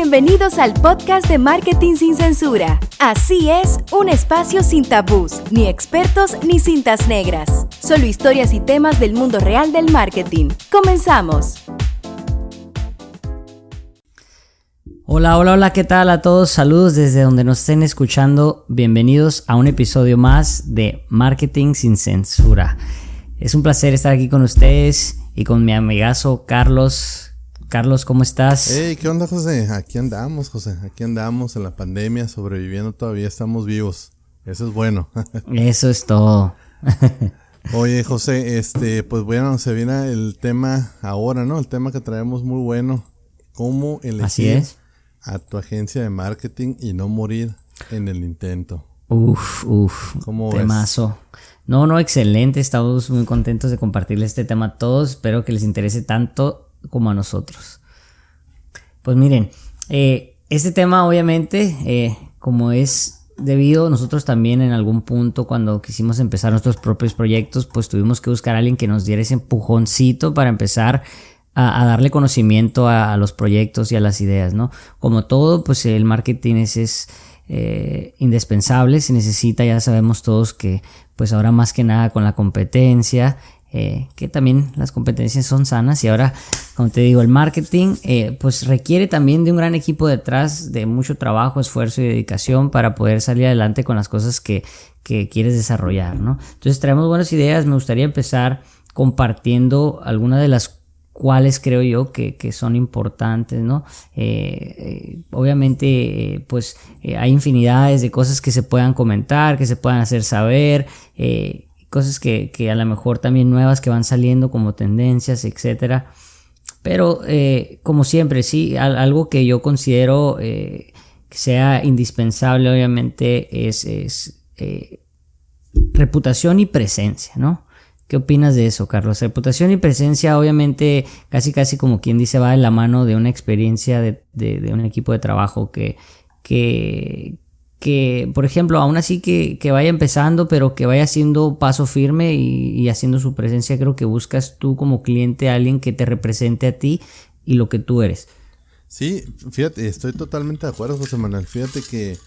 Bienvenidos al podcast de Marketing sin Censura. Así es, un espacio sin tabús, ni expertos ni cintas negras. Solo historias y temas del mundo real del marketing. Comenzamos. Hola, hola, hola, ¿qué tal a todos? Saludos desde donde nos estén escuchando. Bienvenidos a un episodio más de Marketing sin Censura. Es un placer estar aquí con ustedes y con mi amigazo Carlos. Carlos, ¿cómo estás? Hey, ¿qué onda, José? Aquí andamos, José. Aquí andamos en la pandemia, sobreviviendo todavía, estamos vivos. Eso es bueno. Eso es todo. Oye, José, este, pues bueno, se viene el tema ahora, ¿no? El tema que traemos muy bueno. ¿Cómo elegir a tu agencia de marketing y no morir en el intento? Uf, uf. ¿Cómo temazo. No, no, excelente. Estamos muy contentos de compartirles este tema a todos. Espero que les interese tanto como a nosotros. Pues miren, eh, este tema obviamente, eh, como es debido, nosotros también en algún punto cuando quisimos empezar nuestros propios proyectos, pues tuvimos que buscar a alguien que nos diera ese empujoncito para empezar a, darle conocimiento a, los proyectos y a las ideas, ¿no? Como todo, pues el marketing es, es eh, indispensable, se necesita, ya sabemos todos que pues ahora más que nada con la competencia eh, que también las competencias son sanas y ahora, como te digo, el marketing eh, pues requiere también de un gran equipo detrás, de mucho trabajo, esfuerzo y dedicación para poder salir adelante con las cosas que, quieres desarrollar, ¿no? Entonces traemos buenas ideas, me gustaría empezar compartiendo algunas de las cuales creo yo que, son importantes, ¿no? Eh, obviamente, pues hay infinidades de cosas que se puedan comentar, que se puedan hacer saber, cosas que, a lo mejor también nuevas que van saliendo como tendencias, etcétera. Pero eh, como siempre, sí, algo que yo considero eh, que sea indispensable, obviamente, es, eh, reputación y presencia, ¿no? ¿Qué opinas de eso, Carlos? Reputación y presencia, obviamente, casi casi como quien dice, va de la mano de una experiencia de, de un equipo de trabajo que, que, que, por ejemplo, aún así que, vaya empezando, pero que vaya haciendo paso firme y, haciendo su presencia, creo que buscas tú como cliente a alguien que te represente a ti y lo que tú eres. Sí, fíjate, estoy totalmente de acuerdo, José Manuel. Fíjate que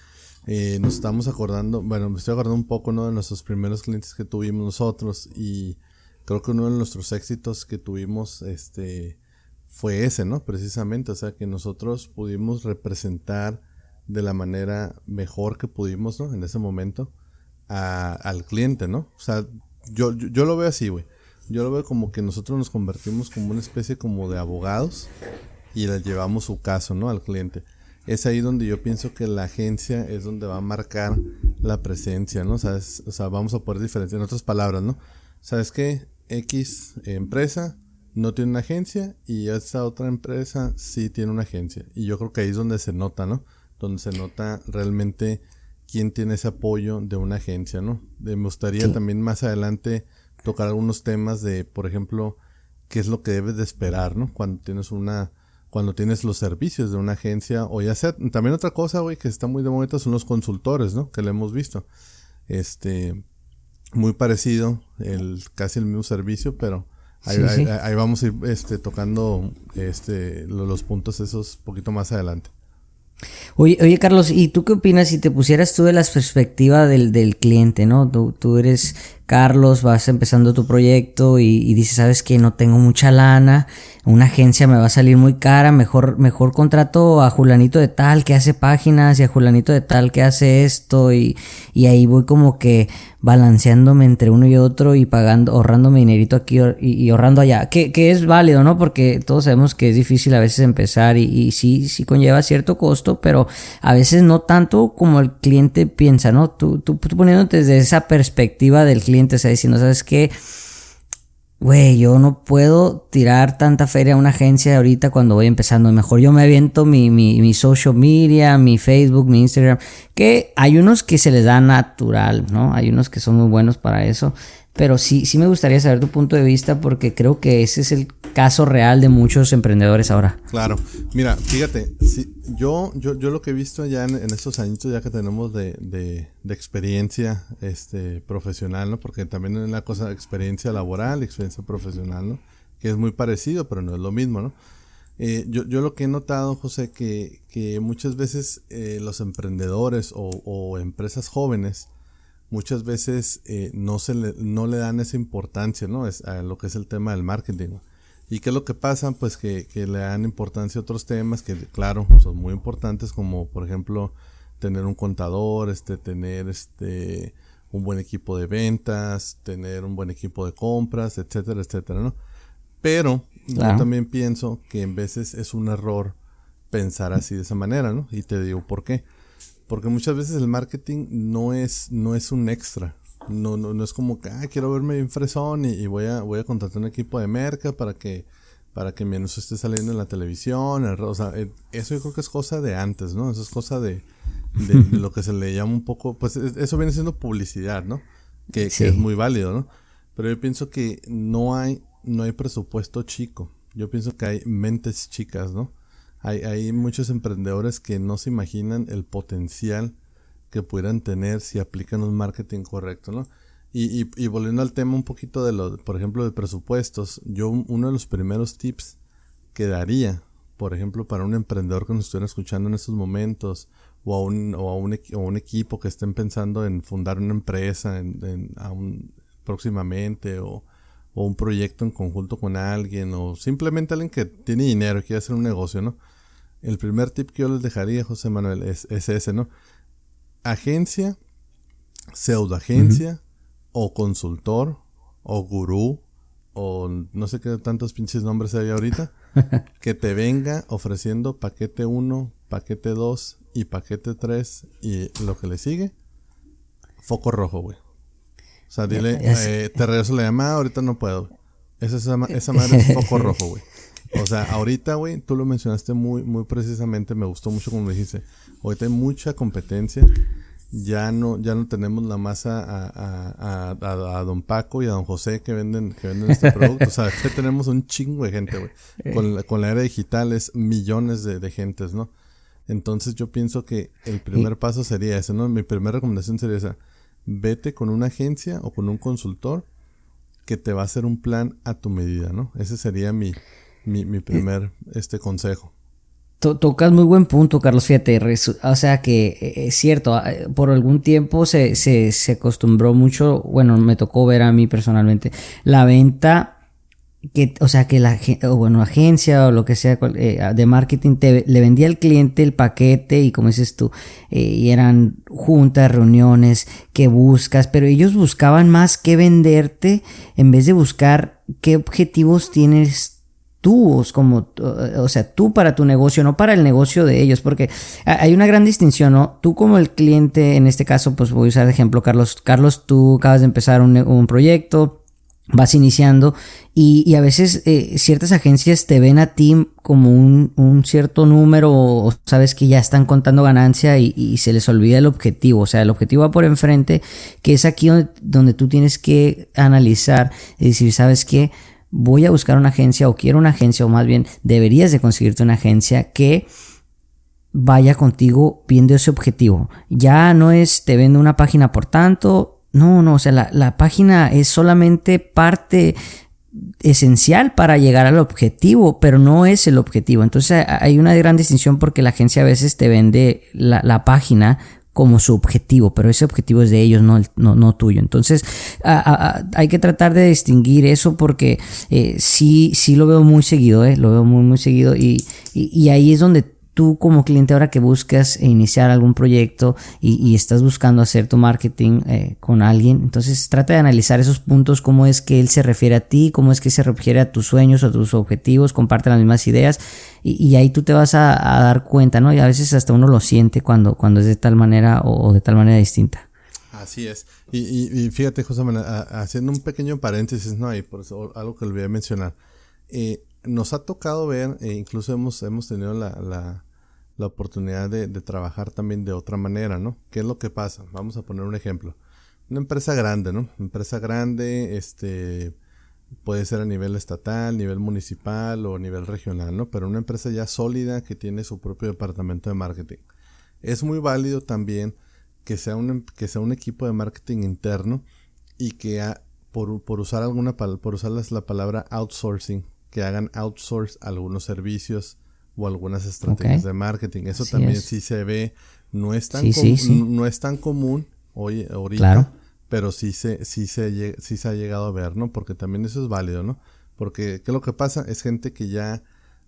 eh, nos estamos acordando, bueno, me estoy acordando un poco ¿no? de nuestros primeros clientes que tuvimos nosotros y creo que uno de nuestros éxitos que tuvimos este, fue ese, ¿no? Precisamente, o sea, que nosotros pudimos representar de la manera mejor que pudimos, ¿no? En ese momento, al cliente, ¿no? O sea, yo, yo, lo veo así, güey. Yo lo veo como que nosotros nos convertimos como una especie como de abogados y le llevamos su caso, ¿no? Al cliente. Es ahí donde yo pienso que la agencia es donde va a marcar la presencia, ¿no? O sea, vamos a poder diferenciar en otras palabras, ¿no? ¿Sabes qué? X empresa no tiene una agencia y esta otra empresa sí tiene una agencia. Y yo creo que ahí es donde se nota, ¿no? Donde se nota realmente quién tiene ese apoyo de una agencia, ¿no? me gustaría también más adelante tocar algunos temas de, por ejemplo, qué es lo que debes de esperar, ¿no? Cuando tienes una, cuando tienes los servicios de una agencia, o ya sea, también otra cosa, güey, que está muy de momento son los consultores, ¿no? Que le hemos visto. Este, muy parecido, el, casi el mismo servicio, pero ahí, vamos a ir este, tocando este, los puntos esos poquito más adelante. Oye, oye, Carlos, ¿y tú qué opinas si te pusieras tú de la perspectiva del, del cliente, ¿no? Tú, tú, eres Carlos, vas empezando tu proyecto y, y dices, sabes que no tengo mucha lana, una agencia me va a salir muy cara, mejor, mejor contrato a Julanito de tal que hace páginas y a Julanito de tal que hace esto y, y ahí voy como que balanceándome entre uno y otro y pagando, ahorrándome dinerito aquí y, ahorrando allá, que, que, es válido, ¿no? Porque todos sabemos que es difícil a veces empezar y, y sí, sí conlleva cierto costo, pero a veces no tanto como el cliente piensa, ¿no? Tú, tú, tú poniéndote desde esa perspectiva del cliente, o sea, diciendo, ¿sabes qué? güey, yo no puedo tirar tanta feria a una agencia ahorita cuando voy empezando. Mejor yo me aviento mi, mi, mi, social media, mi Facebook, mi Instagram. Que hay unos que se les da natural, ¿no? Hay unos que son muy buenos para eso. Pero sí, sí me gustaría saber tu punto de vista porque creo que ese es el caso real de muchos emprendedores ahora. Claro, mira, fíjate, yo, yo, yo lo que he visto ya en, estos añitos ya que tenemos de, de, de, experiencia este, profesional, ¿no? Porque también es la cosa de experiencia laboral, experiencia profesional, ¿no? Que es muy parecido, pero no es lo mismo, ¿no? Eh, yo, yo, lo que he notado, José, que, que muchas veces eh, los emprendedores o, empresas jóvenes, muchas veces eh, no, se le, no le dan esa importancia, ¿no? Es, a lo que es el tema del marketing. ¿Y qué es lo que pasa? Pues que, que, le dan importancia a otros temas que, claro, son muy importantes, como por ejemplo tener un contador, este, tener este, un buen equipo de ventas, tener un buen equipo de compras, etcétera, etcétera, ¿no? Pero yo también pienso que en veces es un error pensar así de esa manera, ¿no? Y te digo por qué. Porque muchas veces el marketing no es, no es un extra. No, no, no es como que, ah, quiero verme bien fresón y, voy, a, voy a contratar un equipo de merca para que, para que mi anuncio esté saliendo en la televisión. o sea, eh, eso yo creo que es cosa de antes, ¿no? Eso es cosa de, de, lo que se le llama un poco, pues eso viene siendo publicidad, ¿no? Que, que es muy válido, ¿no? Pero yo pienso que no hay no hay presupuesto chico. Yo pienso que hay mentes chicas, ¿no? Hay, hay muchos emprendedores que no se imaginan el potencial que pudieran tener si aplican un marketing correcto, ¿no? Y, y, volviendo al tema un poquito de lo, por ejemplo, de presupuestos, yo uno de los primeros tips que daría, por ejemplo, para un emprendedor que nos estuviera escuchando en estos momentos, o a un, o a un, o un equipo que estén pensando en fundar una empresa en, próximamente, o, o un proyecto en conjunto con alguien o simplemente alguien que tiene dinero y quiere hacer un negocio, ¿no? El primer tip que yo les dejaría, José Manuel, es, ese, ¿no? Agencia, pseudoagencia o consultor o gurú o no sé qué tantos pinches nombres hay ahorita, que te venga ofreciendo paquete 1, paquete 2 y paquete 3 y lo que le sigue, foco rojo, güey. O sea, dile, eh, te regreso la llamada, ahorita no puedo. Esa, esa, esa madre es foco rojo, güey. O sea, ahorita, güey, tú lo mencionaste muy, muy precisamente, me gustó mucho como dijiste. Ahorita hay mucha competencia. Ya no, ya no tenemos la masa a, a, don Paco y a don José que venden, que venden este producto. o sea, que tenemos un chingo de gente, güey. Eh. Con, la, con la era digital es millones de, de gentes, ¿no? Entonces yo pienso que el primer paso sería ese, ¿no? Mi primera recomendación sería esa vete con una agencia o con un consultor que te va a hacer un plan a tu medida, ¿no? Ese sería mi, mi, mi primer este consejo. Tocas muy buen punto, Carlos. Fíjate, o sea que eh, es cierto, ah, por algún tiempo se, se, se acostumbró mucho, bueno, me tocó ver a mí personalmente, la venta que, o sea, que la o bueno, agencia o lo que sea eh, de marketing te, le vendía al cliente el paquete y como dices tú, eh, y eran juntas, reuniones que buscas, pero ellos buscaban más que venderte en vez de buscar qué objetivos tienes tú, como, o sea, tú para tu negocio, no para el negocio de ellos, porque hay una gran distinción, ¿no? Tú como el cliente, en este caso, pues voy a usar de ejemplo, Carlos, Carlos, tú acabas de empezar un, un proyecto, vas iniciando y, a veces eh, ciertas agencias te ven a ti como un, un, cierto número o sabes que ya están contando ganancia y, se les olvida el objetivo. O sea, el objetivo va por enfrente, que es aquí donde, donde tú tienes que analizar y decir, ¿sabes qué? Voy a buscar una agencia o quiero una agencia o más bien deberías de conseguirte una agencia que vaya contigo viendo ese objetivo. Ya no es te vendo una página por tanto, no, no, o sea, la, página es solamente parte esencial para llegar al objetivo, pero no es el objetivo. Entonces hay una gran distinción porque la agencia a veces te vende la, página como su objetivo, pero ese objetivo es de ellos, no, no, no tuyo. Entonces hay que tratar de distinguir eso porque eh, sí, sí lo veo muy seguido, eh, lo veo muy, muy seguido y, y ahí es donde tú como cliente ahora que buscas iniciar algún proyecto y, estás buscando hacer tu marketing eh, con alguien, entonces trata de analizar esos puntos, cómo es que él se refiere a ti, cómo es que se refiere a tus sueños, a tus objetivos, comparte las mismas ideas y, ahí tú te vas a, dar cuenta, ¿no? Y a veces hasta uno lo siente cuando, cuando es de tal manera o, de tal manera distinta. Así es. Y, fíjate, José, haciendo un pequeño paréntesis, ¿no? Ahí, por eso, algo que a mencionar. Eh, nos ha tocado ver, e incluso hemos, hemos tenido la, la, la oportunidad de, trabajar también de otra manera, ¿no? ¿Qué es lo que pasa? Vamos a poner un ejemplo. Una empresa grande, ¿no? empresa grande, este, puede ser a nivel estatal, nivel municipal o nivel regional, ¿no? Pero una empresa ya sólida que tiene su propio departamento de marketing. Es muy válido también que sea un, que sea un equipo de marketing interno y que por, por usar alguna por usar la palabra outsourcing, que hagan outsource algunos servicios o algunas estrategias de marketing. Eso también sí se ve, no es tan, No es tan común hoy, ahorita, pero sí se, sí, se, sí se ha llegado a ver, ¿no? Porque también eso es válido, ¿no? Porque ¿qué es lo que pasa? Es gente que ya,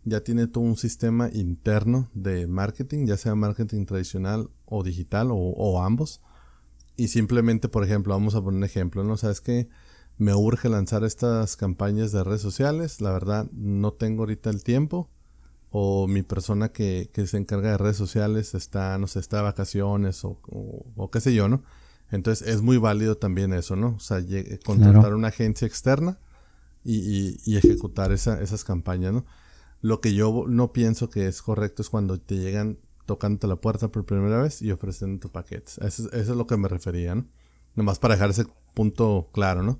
ya tiene todo un sistema interno de marketing, ya sea marketing tradicional o digital o, o ambos. Y simplemente, por ejemplo, vamos a poner un ejemplo, ¿no? ¿Sabes que Me urge lanzar estas campañas de redes sociales. La verdad, no tengo ahorita el tiempo o mi persona que, que, se encarga de redes sociales está, no sé, está de vacaciones o, o, qué sé yo, ¿no? Entonces es muy válido también eso, ¿no? O sea, contratar una agencia externa y, y, ejecutar esa, esas campañas, ¿no? Lo que yo no pienso que es correcto es cuando te llegan tocando la puerta por primera vez y ofreciendo tu paquetes. Eso, eso, es lo que me refería, ¿no? Nomás para dejar ese punto claro, ¿no?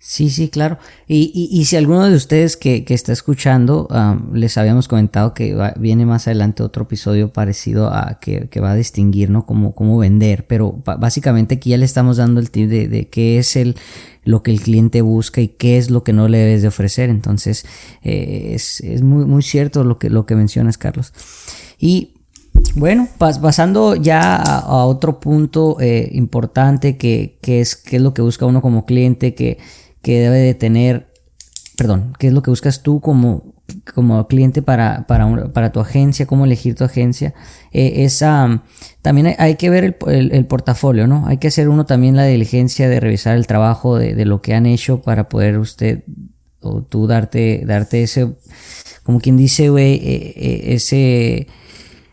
Sí, sí, claro. Y, y, y si alguno de ustedes que, que está escuchando, les habíamos comentado que viene más adelante otro episodio parecido a que, que va a distinguir, ¿no? Cómo, cómo vender. Pero básicamente aquí ya le estamos dando el tip de, de qué es el, lo que el cliente busca y qué es lo que no le debes de ofrecer. Entonces, eh, es, es muy, muy cierto lo que, lo que mencionas, Carlos. Y bueno, pasando ya a, otro punto eh, importante que, que, es, que es lo que busca uno como cliente, que que debe de tener, perdón, qué es lo que buscas tú como, como cliente para, para, para tu agencia, cómo elegir tu agencia. Eh, también hay, que ver el, el, portafolio, ¿no? Hay que hacer uno también la diligencia de revisar el trabajo de, de lo que han hecho para poder usted o tú darte, darte ese, como quien dice, güey, eh, eh, ese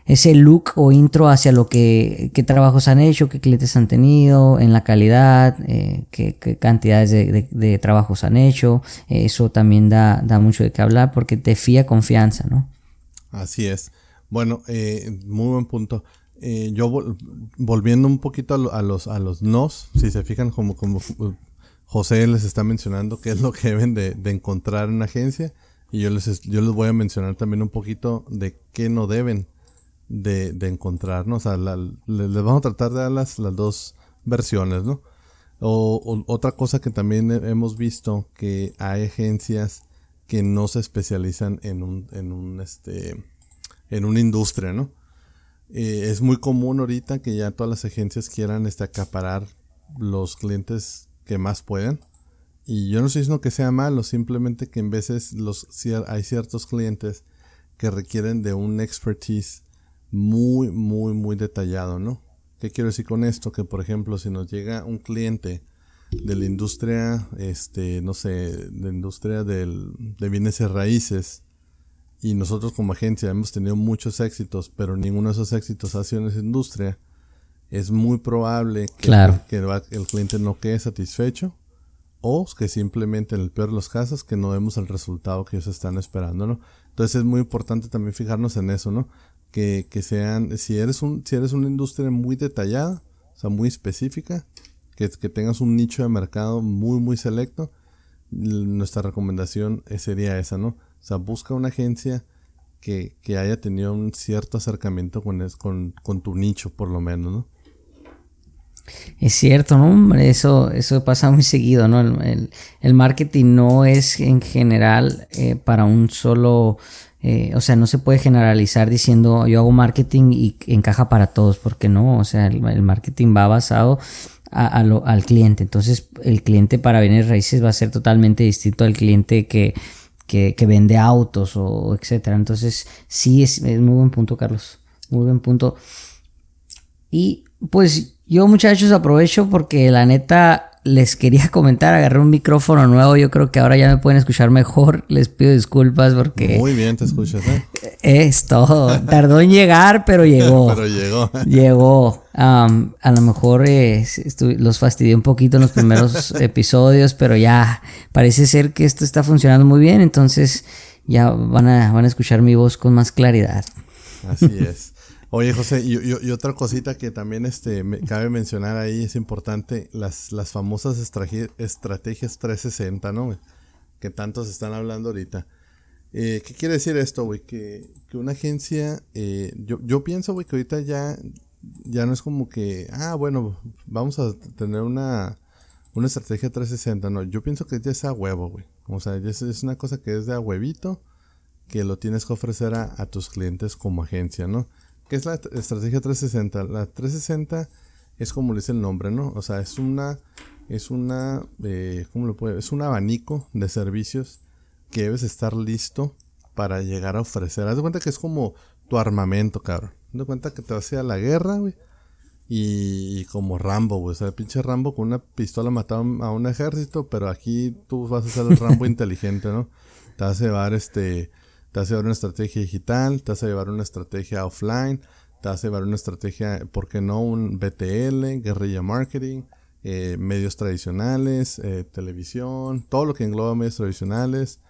ese look o intro hacia lo que qué trabajos han hecho, qué clientes han tenido, en la calidad, eh, qué, cantidades de, trabajos han hecho. eso también da, da mucho de qué hablar porque te fía confianza, ¿no? Así es. Bueno, eh, muy buen punto. Eh, yo volviendo un poquito a, los a los nos, si se fijan como, como José les está mencionando qué es lo que deben de, de encontrar en una agencia y yo les, yo les voy a mencionar también un poquito de qué no deben de, encontrarnos. O les, vamos a tratar de dar las, las dos versiones, ¿no? O, otra cosa que también hemos visto que hay agencias que no se especializan en un, en un este en una industria, ¿no? Eh, es muy común ahorita que ya todas las agencias quieran este, acaparar los clientes que más pueden. Y yo no estoy diciendo que sea malo, simplemente que en veces los, hay ciertos clientes que requieren de un expertise muy, muy, muy detallado, ¿no? ¿Qué quiero decir con esto? Que por ejemplo, si nos llega un cliente de la industria, este, no sé, de la industria del, de bienes y raíces, y nosotros como agencia hemos tenido muchos éxitos, pero ninguno de esos éxitos ha sido en esa industria, es muy probable que, que el cliente no quede satisfecho o que simplemente en el peor de los casos que no vemos el resultado que ellos están esperando, ¿no? Entonces es muy importante también fijarnos en eso, ¿no? Que, sean, si eres, un, si eres una industria muy detallada, o sea, muy específica, que, que tengas un nicho de mercado muy, muy selecto, nuestra recomendación sería esa, ¿no? O sea, busca una agencia que, que haya tenido un cierto acercamiento con, con, con tu nicho, por lo menos, ¿no? Es cierto, ¿no? Eso, eso pasa muy seguido, ¿no? El, el, marketing no es en general eh, para un solo eh, o sea, no se puede generalizar diciendo yo hago marketing y encaja para todos, porque no, o sea, el, marketing va basado al cliente. Entonces, el cliente para bienes raíces va a ser totalmente distinto al cliente que, que, vende autos o etcétera. Entonces, sí, es muy buen punto, Carlos. Muy buen punto. Y pues yo, muchachos, aprovecho porque la neta les quería comentar, agarré un micrófono nuevo, yo creo que ahora ya me pueden escuchar mejor, les pido disculpas porque... Muy bien, te escuchas, ¿eh? Es todo, tardó en llegar, pero llegó. pero llegó. Llegó. a lo mejor eh, los fastidié un poquito en los primeros episodios, pero ya parece ser que esto está funcionando muy bien, entonces ya van a, van a escuchar mi voz con más claridad. Así es. Oye, José, y, otra cosita que también este, me, cabe mencionar ahí es importante, las, las famosas estrategias 360, ¿no? Que tantos están hablando ahorita. Eh, ¿Qué quiere decir esto, güey? Que, que, una agencia, eh, yo, yo pienso, güey, que ahorita ya, ya no es como que, ah, bueno, vamos a tener una, una estrategia 360, no, yo pienso que ya sea huevo, güey. O sea, es, es una cosa que es de a huevito que lo tienes que ofrecer a, tus clientes como agencia, ¿no? ¿Qué es la estrategia 360? La 360 es como le dice el nombre, ¿no? O sea, es una, es una, eh, ¿cómo lo puede? Es un abanico de servicios que debes estar listo para llegar a ofrecer. Haz de cuenta que es como tu armamento, cabrón. Haz de cuenta que te vas a ir a la guerra, güey. Y, como Rambo, güey. O sea, pinche Rambo con una pistola mataba a un ejército, pero aquí tú vas a ser el Rambo inteligente, ¿no? Te vas a llevar este te vas a llevar una estrategia digital, te vas a llevar una estrategia offline, te vas a llevar una estrategia, ¿por qué no? Un BTL, guerrilla marketing, eh, medios tradicionales, eh, televisión, todo lo que engloba medios tradicionales.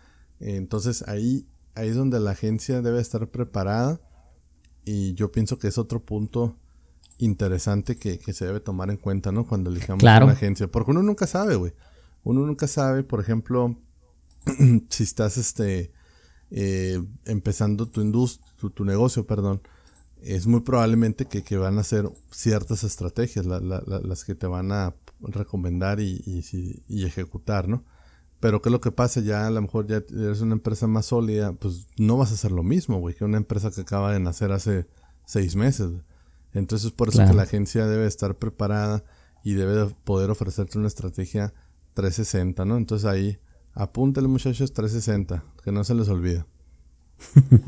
entonces ahí, ahí es donde la agencia debe estar preparada y yo pienso que es otro punto interesante que, se debe tomar en cuenta, ¿no? Cuando elijamos una agencia. Porque uno nunca sabe, güey. Uno nunca sabe, por ejemplo, si estás este eh, empezando tu industria, tu, negocio, perdón, es muy probablemente que, van a ser ciertas estrategias las que te van a recomendar y, ejecutar, ¿no? Pero ¿qué es lo que pasa? Ya a lo mejor ya eres una empresa más sólida, pues no vas a hacer lo mismo, güey, que una empresa que acaba de nacer hace seis meses. Entonces por eso que la agencia debe estar preparada y debe poder ofrecerte una estrategia 360, ¿no? Entonces ahí Apúntale muchachos 360, que no se les olvida.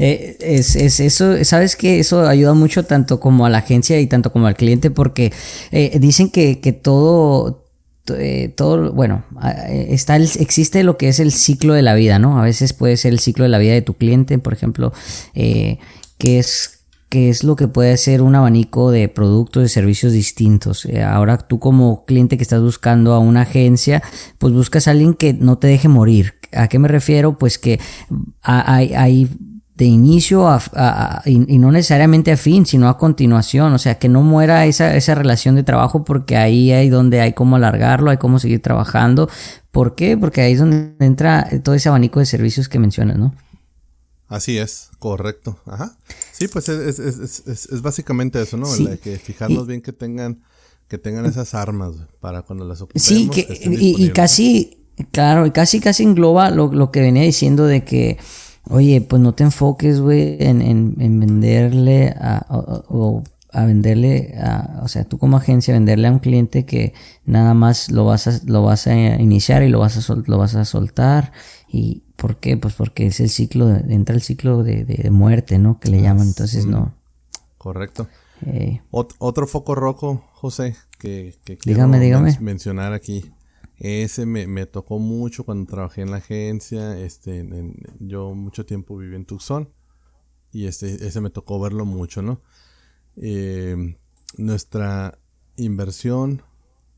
Eh, es, eso, sabes que eso ayuda mucho tanto como a la agencia y tanto como al cliente porque eh, dicen que, todo, eh, todo, bueno, está existe lo que es el ciclo de la vida, ¿no? A veces puede ser el ciclo de la vida de tu cliente, por ejemplo, que es que es lo que puede ser un abanico de productos y servicios distintos. Eh, ahora tú como cliente que estás buscando a una agencia, pues buscas a alguien que no te deje morir. ¿A qué me refiero? Pues que hay, de inicio a, y, no necesariamente a fin, sino a continuación, o sea, que no muera esa, esa relación de trabajo porque ahí hay donde hay cómo alargarlo, hay cómo seguir trabajando. ¿Por qué? Porque ahí es donde entra todo ese abanico de servicios que mencionas, ¿no? Así es, correcto. Ajá. Sí, pues es, es, es, es básicamente eso, ¿no? que fijarnos bien que tengan, que tengan esas armas para cuando las ocupemos. Sí, que, y, casi, claro, y casi, casi engloba lo, lo, que venía diciendo de que, oye, pues no te enfoques, güey, en, en, en, venderle a, o, a venderle, a, o sea, tú como agencia, venderle a un cliente que nada más lo vas a, lo vas a iniciar y lo vas a, sol, lo vas a soltar y ¿Por qué? Pues porque es el ciclo, entra el ciclo de, muerte, ¿no? Que le llaman, entonces no. Correcto. Eh, otro foco rojo, José, que, quiero mencionar aquí. Ese me, tocó mucho cuando trabajé en la agencia. Este, yo mucho tiempo viví en Tucson y este, ese me tocó verlo mucho, ¿no? Eh, nuestra inversión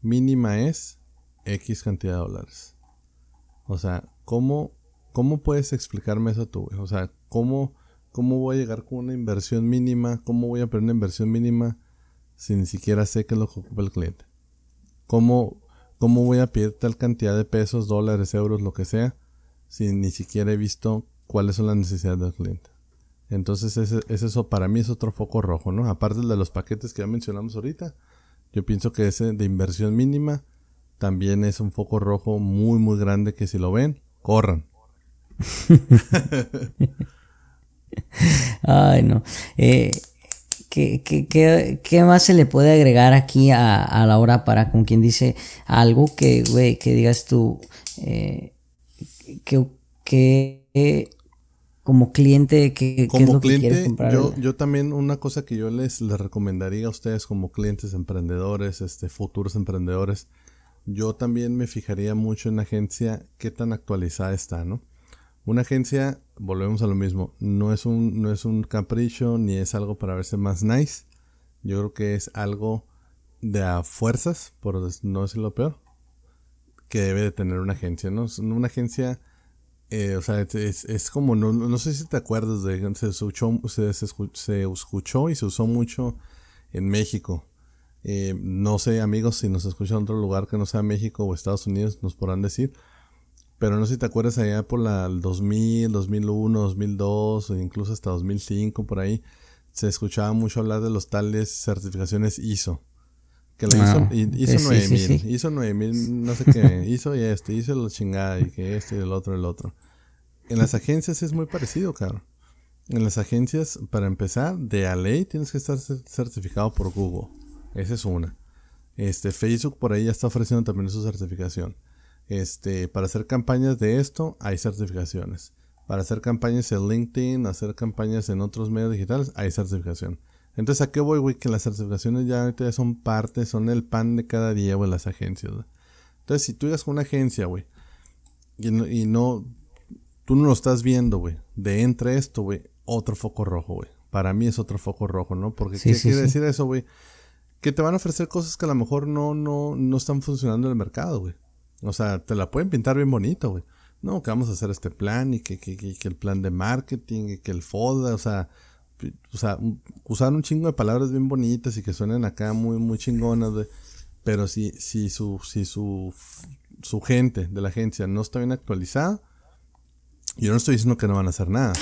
mínima es X cantidad de dólares. O sea, ¿cómo ¿Cómo puedes explicarme eso tú? O sea, ¿cómo, ¿cómo voy a llegar con una inversión mínima? ¿Cómo voy a poner una inversión mínima si ni siquiera sé qué es lo que ocupa el cliente? ¿Cómo, ¿Cómo voy a pedir tal cantidad de pesos, dólares, euros, lo que sea, si ni siquiera he visto cuáles son las necesidades del cliente? Entonces, ese, eso para mí es otro foco rojo, ¿no? Aparte de los paquetes que ya mencionamos ahorita, yo pienso que ese de inversión mínima también es un foco rojo muy, muy grande que si lo ven, corran. Ay, no. Eh, ¿qué, más se le puede agregar aquí a, la hora para con quien dice algo que, güey, que digas tú, eh, que, como cliente, que, como cliente, Yo, yo también una cosa que yo les, les recomendaría a ustedes como clientes emprendedores, este, futuros emprendedores, yo también me fijaría mucho en la agencia qué tan actualizada está, ¿no? Una agencia, volvemos a lo mismo, no es un, no es un capricho ni es algo para verse más nice. Yo creo que es algo de a fuerzas, por no decirlo peor, que debe de tener una agencia, ¿no? Una agencia, eh, o sea, es, como, no, no, sé si te acuerdas de, se escuchó, se, se escuchó y se usó mucho en México. Eh, no sé, amigos, si nos escuchan en otro lugar que no sea México o Estados Unidos, nos podrán decir. Pero no sé si te acuerdas allá por la 2000, 2001, 2002 o incluso hasta 2005 por ahí se escuchaba mucho hablar de los tales certificaciones ISO, Que la ah, nueve mil, hizo nueve mil, no sé qué, hizo y esto, hizo lo chingada y que esto y el otro, el otro. En las agencias es muy parecido, cabrón. En las agencias, para empezar, de a ley tienes que estar certificado por Google. Esa es una. Este, Facebook por ahí ya está ofreciendo también su certificación. Este, para hacer campañas de esto, hay certificaciones. Para hacer campañas en LinkedIn, hacer campañas en otros medios digitales, hay certificación. Entonces, ¿a qué voy, güey? Que las certificaciones ya ahorita son parte, son el pan de cada día, güey, las agencias, Entonces, si tú llegas con una agencia, güey, y no, tú no lo estás viendo, güey, de entre esto, güey, otro foco rojo, güey. Para mí es otro foco rojo, ¿no? Porque, ¿qué quiere decir eso, güey? Que te van a ofrecer cosas que a lo mejor no, no, no están funcionando en el mercado, güey. O sea, te la pueden pintar bien bonito, güey. No, que vamos a hacer este plan y que, que, que el plan de marketing y que el FODA, o sea, o sea, usar un chingo de palabras bien bonitas y que suenen acá muy, muy chingonas, Pero si, si su, si su, su gente de la agencia no está bien actualizada, yo no estoy diciendo que no van a hacer nada.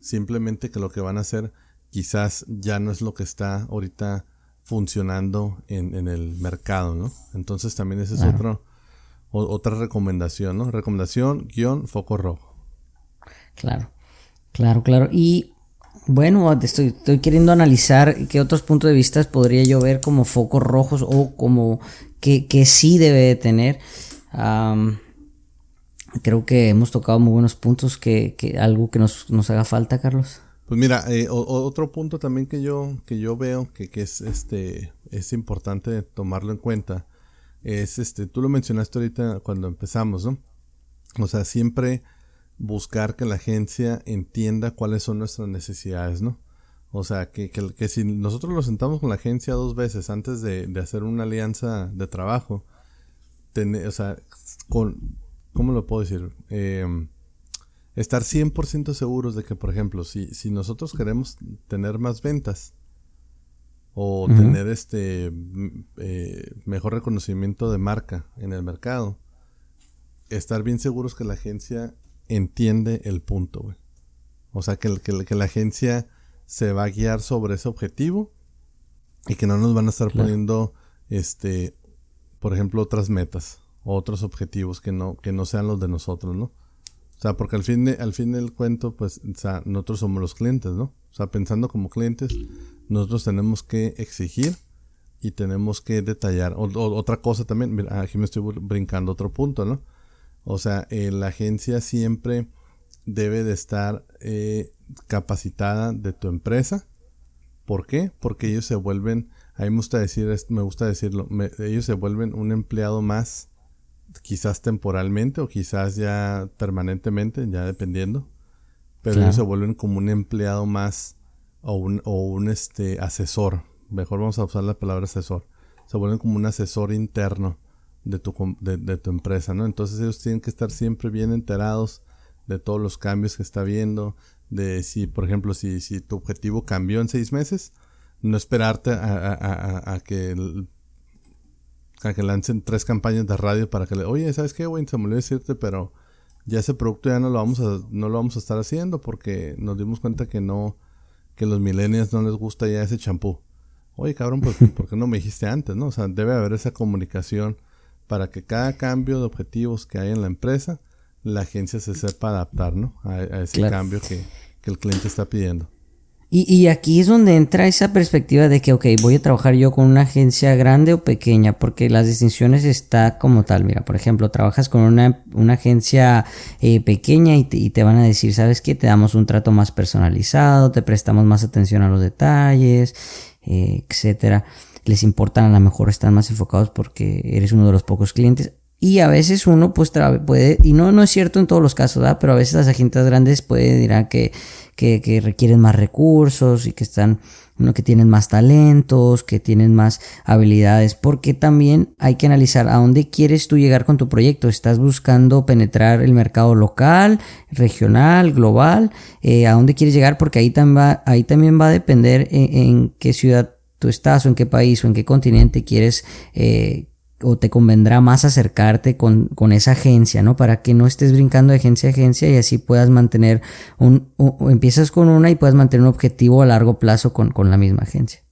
Simplemente que lo que van a hacer quizás ya no es lo que está ahorita funcionando en, en el mercado, ¿no? Entonces también esa es otro, otra recomendación, ¿no? Recomendación, guion, foco rojo. Claro, claro, claro. Y bueno, estoy, estoy queriendo analizar qué otros puntos de vista podría yo ver como focos rojos o como que, que sí debe de tener. creo que hemos tocado muy buenos puntos, que, que algo que nos, nos, haga falta, Carlos. Pues mira, eh, otro punto también que yo, que yo veo que, que, es, este, es importante tomarlo en cuenta es, este, tú lo mencionaste ahorita cuando empezamos, ¿no? O sea, siempre buscar que la agencia entienda cuáles son nuestras necesidades, ¿no? O sea, que, que, si nosotros nos sentamos con la agencia dos veces antes de, hacer una alianza de trabajo, o sea, con, ¿cómo lo puedo decir? Em, estar 100% seguros de que, por ejemplo, si, si nosotros queremos tener más ventas o tener este eh, mejor reconocimiento de marca en el mercado, estar bien seguros que la agencia entiende el punto, güey. O sea, que, que, que, la agencia se va a guiar sobre ese objetivo y que no nos van a estar poniendo, este, por ejemplo, otras metas otros objetivos que no, que no sean los de nosotros, ¿no? O sea, porque al fin, de, al fin del cuento, pues, o sea, nosotros somos los clientes, ¿no? O sea, pensando como clientes, nosotros tenemos que exigir y tenemos que detallar. otra cosa también, mira, aquí me estoy brincando otro punto, ¿no? O sea, eh, la agencia siempre debe de estar eh, capacitada de tu empresa. ¿Por qué? Porque ellos se vuelven, a mí me gusta, decir, me gusta decirlo, ellos se vuelven un empleado más, quizás temporalmente o quizás ya permanentemente, ya dependiendo. Pero ellos se vuelven como un empleado más o un, este, asesor. Mejor vamos a usar la palabra asesor. Se vuelven como un asesor interno de tu, de, tu empresa, ¿no? Entonces ellos tienen que estar siempre bien enterados de todos los cambios que está viendo, de si, por ejemplo, si, si tu objetivo cambió en seis meses, no esperarte a, que a que lancen tres campañas de radio para que le, oye, ¿sabes qué, güey? Se me olvidó decirte, pero ya ese producto ya no lo vamos a, no lo vamos a estar haciendo porque nos dimos cuenta que no, que los millennials no les gusta ya ese champú. Oye, cabrón, pues, ¿por qué no me dijiste antes, no? O sea, debe haber esa comunicación para que cada cambio de objetivos que hay en la empresa, la agencia se sepa adaptar ¿no? a, ese cambio que, el cliente está pidiendo. Y, aquí es donde entra esa perspectiva de que, ok, voy a trabajar yo con una agencia grande o pequeña, porque las distinciones está como tal. Mira, por ejemplo, trabajas con una, agencia eh, pequeña y te, y te, van a decir, ¿sabes qué? Te damos un trato más personalizado, te prestamos más atención a los detalles, eh, etcétera les importan, a lo mejor están más enfocados porque eres uno de los pocos clientes. Y a veces uno pues puede, y no, no es cierto en todos los casos, pero a veces las agencias grandes pueden dirán que, que, requieren más recursos y que están, que tienen más talentos, que tienen más habilidades, porque también hay que analizar a dónde quieres tú llegar con tu proyecto. ¿Estás buscando penetrar el mercado local, regional, global? Eh, ¿A dónde quieres llegar? Porque ahí, también va, ahí también va a depender en qué ciudad tú estás o en qué país o en qué continente quieres eh, o te convendrá más acercarte con, esa agencia, ¿no? Para que no estés brincando de agencia a agencia y así puedas mantener un, empiezas con una y puedas mantener un objetivo a largo plazo con, la misma agencia.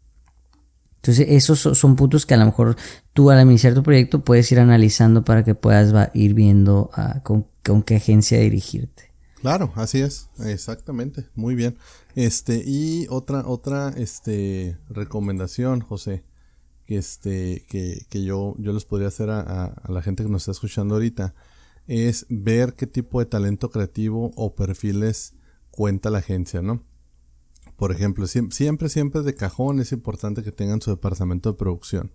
Entonces, esos son puntos que a lo mejor tú al iniciar tu proyecto puedes ir analizando para que puedas ir viendo ah, con, qué agencia dirigirte. Claro, así es, exactamente, muy bien. Este, y otra, otra, este, recomendación, José, que este, que, que yo, yo les podría hacer a, a la gente que nos está escuchando ahorita, es ver qué tipo de talento creativo o perfiles cuenta la agencia, ¿no? Por ejemplo, siempre, siempre de cajón es importante que tengan su departamento de producción.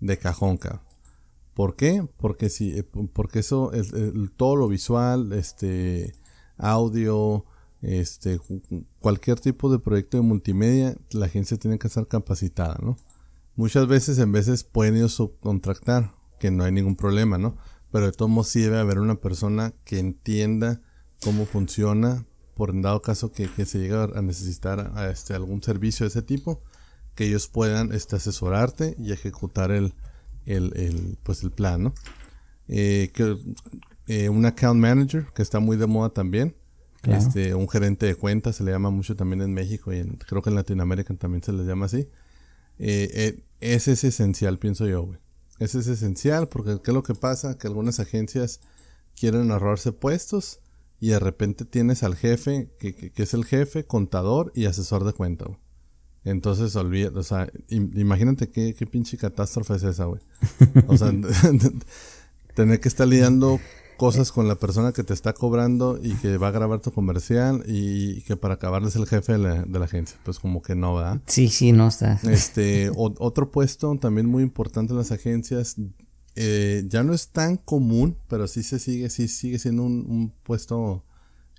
De cajón, cabrón. ¿Por qué? Porque si, eh, porque eso es todo lo visual, este, audio, este, cualquier tipo de proyecto de multimedia, la agencia tiene que estar capacitada, ¿no? Muchas veces en veces pueden ellos subcontractar, que no hay ningún problema, ¿no? Pero de todos modos sí debe haber una persona que entienda cómo funciona, por en dado caso que, se llegue a necesitar este, algún servicio de ese tipo, que ellos puedan este, asesorarte y ejecutar el, el, pues el plan, ¿no? Eh, que, eh, un account manager, que está muy de moda también. Este, un gerente de cuentas, se le llama mucho también en México y creo que en Latinoamérica también se les llama así. Eh, ese es esencial, pienso yo, güey. Ese es esencial porque ¿qué es lo que pasa? Que algunas agencias quieren ahorrarse puestos y de repente tienes al jefe, que, es el jefe, contador y asesor de cuenta, Entonces, olvida, o sea, imagínate qué, qué pinche catástrofe es esa, güey. O sea, tener que estar lidiando cosas con la persona que te está cobrando y que va a grabar tu comercial y que para acabarles el jefe de la, agencia. Pues como que no, ¿verdad? Sí, sí, no está. Este, otro puesto también muy importante en las agencias, eh, ya no es tan común, pero sí se sigue, sí sigue siendo un, puesto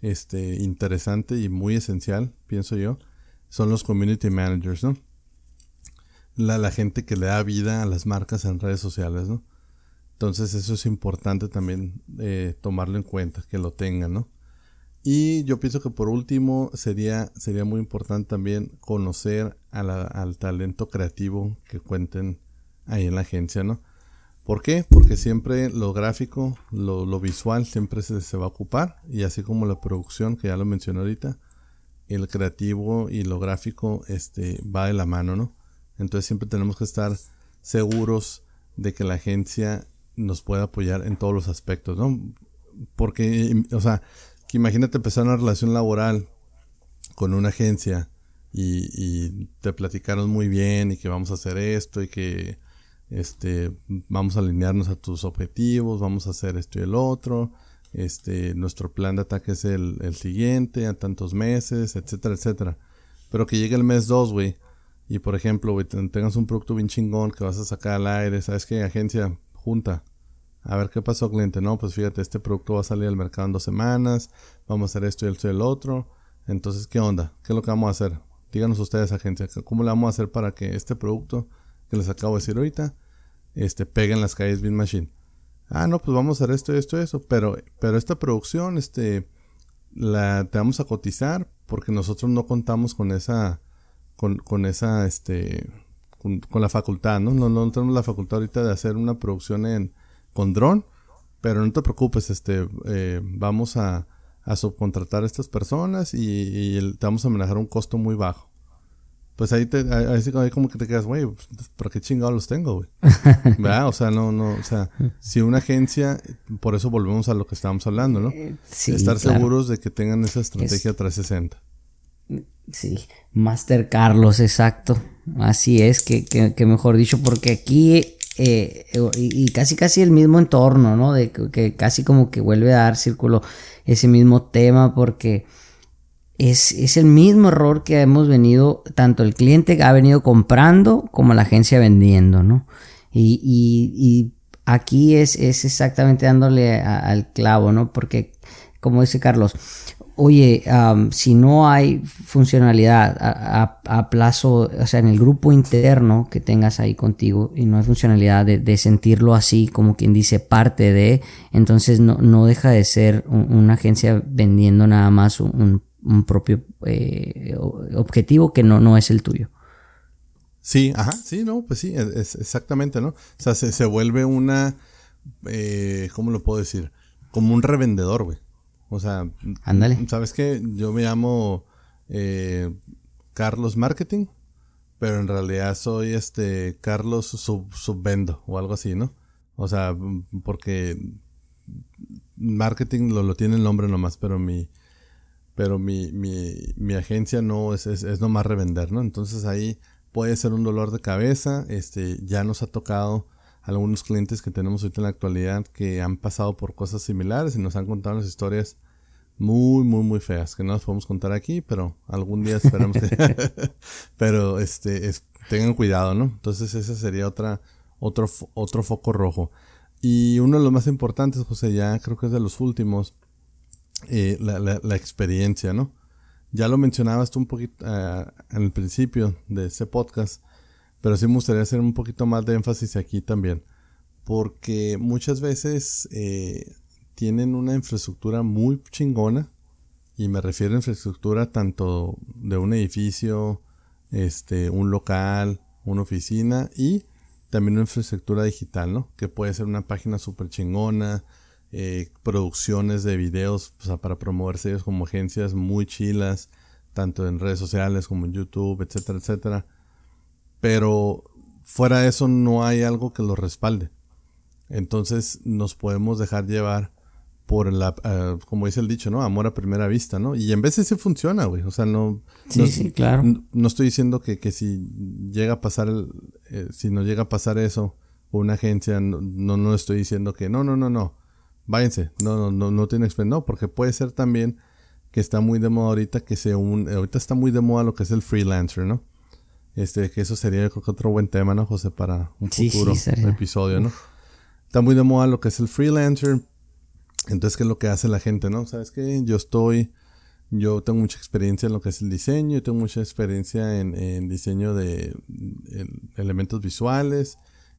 este, interesante y muy esencial, pienso yo, son los community managers, ¿no? La, la gente que le da vida a las marcas en redes sociales, ¿no? Entonces eso es importante también eh, tomarlo en cuenta, que lo tengan, ¿no? Y yo pienso que por último sería, sería muy importante también conocer al talento creativo que cuenten ahí en la agencia, ¿no? ¿Por qué? Porque siempre lo gráfico, lo, visual siempre se, se, va a ocupar y así como la producción, que ya lo mencioné ahorita, el creativo y lo gráfico este, va de la mano, ¿no? Entonces siempre tenemos que estar seguros de que la agencia nos pueda apoyar en todos los aspectos, ¿no? Porque, o sea, que imagínate empezar una relación laboral con una agencia y, y te platicaron muy bien y que vamos a hacer esto y que este, vamos a alinearnos a tus objetivos, vamos a hacer esto y el otro, este, nuestro plan de ataque es el, el siguiente, a tantos meses, etcétera, etcétera. Pero que llegue el mes 2, güey, y por ejemplo, güey, tengas un producto bien chingón que vas a sacar al aire, ¿sabes qué? Agencia, junta. A ver qué pasó, cliente. No, pues fíjate, este producto va a salir al mercado en dos semanas, vamos a hacer esto y esto y el otro. Entonces, ¿qué onda? ¿Qué es lo que vamos a hacer? Díganos ustedes, agencia, ¿cómo le vamos a hacer para que este producto que les acabo de decir ahorita, este, pegue en las calles Bean Machine. Ah, no, pues vamos a hacer esto, esto, eso. Pero, pero esta producción, este, la te vamos a cotizar porque nosotros no contamos con esa, con, con esa, este, con, la facultad, ¿no? ¿no? No tenemos la facultad ahorita de hacer una producción en, con dron. Pero no te preocupes, este, eh, vamos a, a subcontratar a estas personas y, y, te vamos a manejar un costo muy bajo pues ahí, te, ahí, como que te quedas, güey, pues, ¿para qué chingados los tengo, güey? ¿Verdad? O sea, no, no, o sea, si una agencia, por eso volvemos a lo que estábamos hablando, ¿no? Eh, sí, Estar seguros de que tengan esa estrategia 360. Sí, Master Carlos, exacto. Así es, que, que, mejor dicho, porque aquí, eh, y, casi casi el mismo entorno, ¿no? De que casi como que vuelve a dar círculo ese mismo tema, porque es, el mismo error que hemos venido, tanto el cliente ha venido comprando como la agencia vendiendo, ¿no? Y, aquí es, es, exactamente dándole al clavo, ¿no? Porque, como dice Carlos, oye, si no hay funcionalidad a, plazo, o sea, en el grupo interno que tengas ahí contigo y no hay funcionalidad de, sentirlo así, como quien dice, parte de, entonces no, no deja de ser una agencia vendiendo nada más un propio eh, objetivo que no, no es el tuyo. Sí, ajá, sí, no, pues sí, exactamente, ¿no? O sea, se, vuelve una, eh, ¿cómo lo puedo decir? Como un revendedor, güey. O sea, Ándale. ¿sabes qué? Yo me llamo eh, Carlos Marketing, pero en realidad soy este Carlos sub, Subvendo o algo así, ¿no? O sea, porque marketing lo, lo tiene el nombre nomás, pero mi pero mi, mi, mi agencia no es, es, es nomás revender, ¿no? Entonces ahí puede ser un dolor de cabeza, este, ya nos ha tocado algunos clientes que tenemos ahorita en la actualidad que han pasado por cosas similares y nos han contado unas historias muy, muy, muy feas que no las podemos contar aquí, pero algún día esperamos que... pero este, tengan cuidado, ¿no? Entonces ese sería otra, otro, otro foco rojo. Y uno de los más importantes, José, ya creo que es de los últimos, eh, la, la, experiencia, ¿no? Ya lo mencionabas tú un poquito uh, en el principio de ese podcast, pero sí me gustaría hacer un poquito más de énfasis aquí también, porque muchas veces eh, tienen una infraestructura muy chingona, y me refiero a infraestructura tanto de un edificio, este, un local, una oficina y también una infraestructura digital, ¿no? Que puede ser una página súper chingona, eh, producciones de videos para promoverse ellos como agencias muy chilas, tanto en redes sociales como en YouTube, etcétera, etcétera. Pero fuera de eso no hay algo que los respalde. Entonces nos podemos dejar llevar por la, uh, como dice el dicho, ¿no? Amor a primera vista, ¿no? Y en veces sí funciona, güey. O sea, no... Sí, no, sí, claro. No, estoy diciendo que, que, si llega a pasar, el, eh, si no llega a pasar eso, una agencia, no, no, no estoy diciendo que no, no, no, no. Váyanse. No, no, no, no tiene experiencia. No, porque puede ser también que está muy de moda ahorita que se un, ahorita está muy de moda lo que es el freelancer, ¿no? Este, que eso sería creo que otro buen tema, ¿no, José? Para un futuro episodio, ¿no? Está muy de moda lo que es el freelancer entonces, ¿qué es lo que hace la gente, no? ¿Sabes qué? Yo estoy, yo tengo mucha experiencia en lo que es el diseño, yo tengo mucha experiencia en, diseño de elementos visuales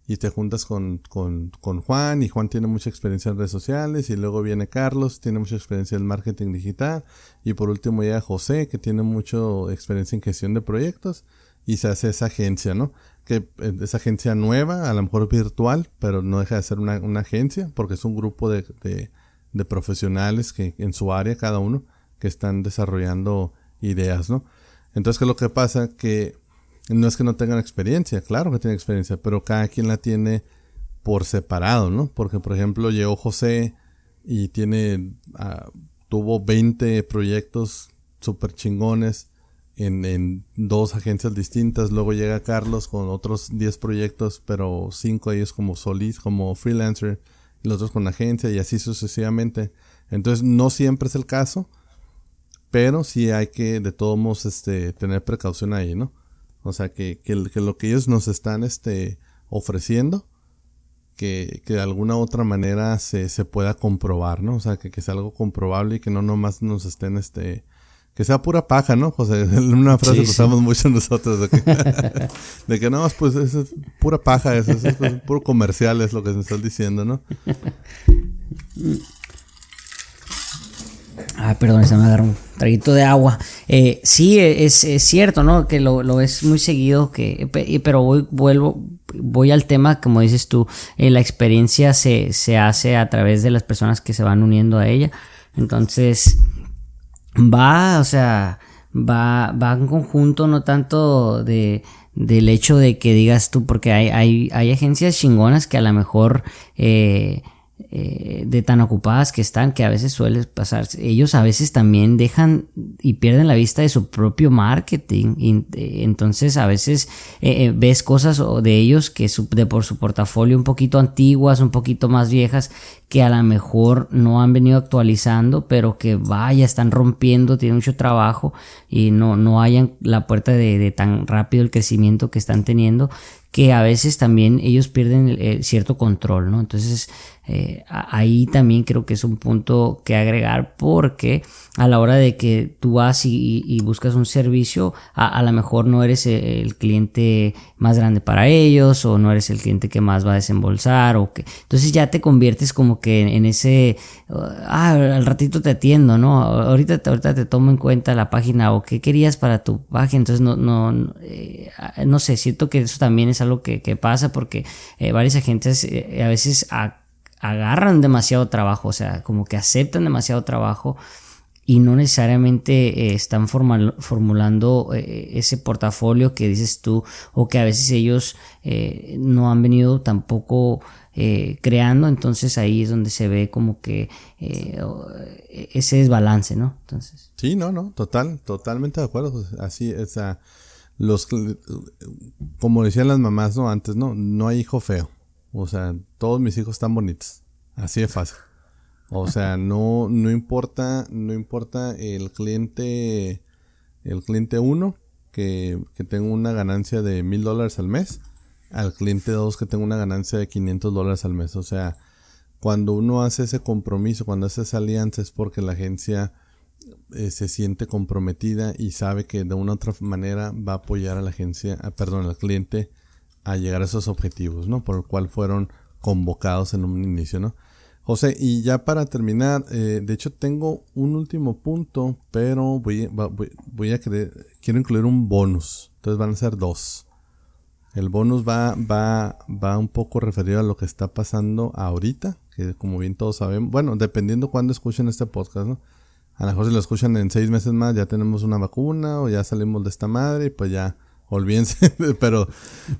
y te juntas con, con, con, Juan y Juan tiene mucha experiencia en redes sociales y luego viene Carlos, tiene mucha experiencia en marketing digital y por último llega José que tiene mucha experiencia en gestión de proyectos y se hace esa agencia, ¿no? Que eh, esa agencia nueva, a lo mejor virtual, pero no deja de ser una, una agencia porque es un grupo de de profesionales que en su área cada uno que están desarrollando ideas, ¿no? Entonces, ¿qué es lo que pasa? Que no es que no tengan experiencia, claro que tienen experiencia, pero cada quien la tiene por separado, ¿no? Porque, por ejemplo, llegó José y tiene, ah, tuvo 20 proyectos súper chingones en, en, dos agencias distintas, luego llega Carlos con otros 10 proyectos, pero 5 de ellos como solís, como freelancer, los otros con agencia y así sucesivamente. Entonces no siempre es el caso, pero sí hay que de todos modos este, tener precaución ahí, ¿no? O sea, que, que, lo que ellos nos están este, ofreciendo, que, que de alguna otra manera se, se pueda comprobar, ¿no? O sea, que, que sea algo comprobable y que no nomás nos estén este, que sea pura paja, ¿no, José? Una frase que usamos mucho nosotros, de que, de que no, pues es pura paja, eso, es, puro comercial, es lo que se estás diciendo, ¿no? Ah, perdón, se me agarró un traguito de agua. Eh, sí, es, cierto, ¿no? Que lo, lo es muy seguido, que, pero voy, vuelvo, voy al tema, como dices tú, eh, la experiencia se, se hace a través de las personas que se van uniendo a ella. Entonces, va, o sea, va, va en conjunto, no tanto de, del hecho de que digas tú, porque hay, hay, hay agencias chingonas que a lo mejor eh, eh, de tan ocupadas que están, que a veces suele pasar, ellos a veces también dejan y pierden la vista de su propio marketing. Y, entonces a veces eh, ves cosas de ellos que de por su portafolio un poquito antiguas, un poquito más viejas, que a lo mejor no han venido actualizando, pero que vaya, están rompiendo, tienen mucho trabajo y no, no hayan la puerta de, tan rápido el crecimiento que están teniendo, que a veces también ellos pierden cierto control, ¿no? Entonces, eh, ahí también creo que es un punto que agregar porque a la hora de que tú vas y, buscas un servicio, a, lo mejor no eres el, cliente más grande para ellos o no eres el cliente que más va a desembolsar o que entonces ya te conviertes como que en, ese ah, al ratito te atiendo, ¿no? Ahorita, ahorita te tomo en cuenta la página o qué querías para tu página, entonces no, no, eh, no sé, siento que eso también es algo que, pasa porque eh, varias agentes a veces agarran demasiado trabajo, o sea, como que aceptan demasiado trabajo y no necesariamente eh, están formulando eh, ese portafolio que dices tú o que a veces ellos eh, no han venido tampoco creando entonces ahí es donde se ve como que ese desbalance no entonces. Sí no no total totalmente de acuerdo. Así o sea los como decían las mamás no antes no no hay hijo feo. O sea todos mis hijos están bonitos. Así de fácil o sea, no, no importa, no importa el cliente, el cliente 1 que, que tenga una ganancia de mil dólares al mes, al cliente 2 que tenga una ganancia de 500 dólares al mes. O sea, cuando uno hace ese compromiso, cuando hace esa alianza es porque la agencia eh, se siente comprometida y sabe que de una u otra manera va a apoyar a la agencia, perdón, al cliente a llegar a esos objetivos, ¿no? Por el cual fueron convocados en un inicio, ¿no? José, y ya para terminar, eh, de hecho tengo un último punto, pero voy, voy, a querer, quiero incluir un bonus. Entonces van a ser dos. El bonus va, va, va un poco referido a lo que está pasando ahorita, que como bien todos sabemos, bueno, dependiendo cuándo escuchen este podcast, ¿no? A lo mejor si lo escuchan en seis meses más, ya tenemos una vacuna o ya salimos de esta madre y pues ya, olvídense, pero,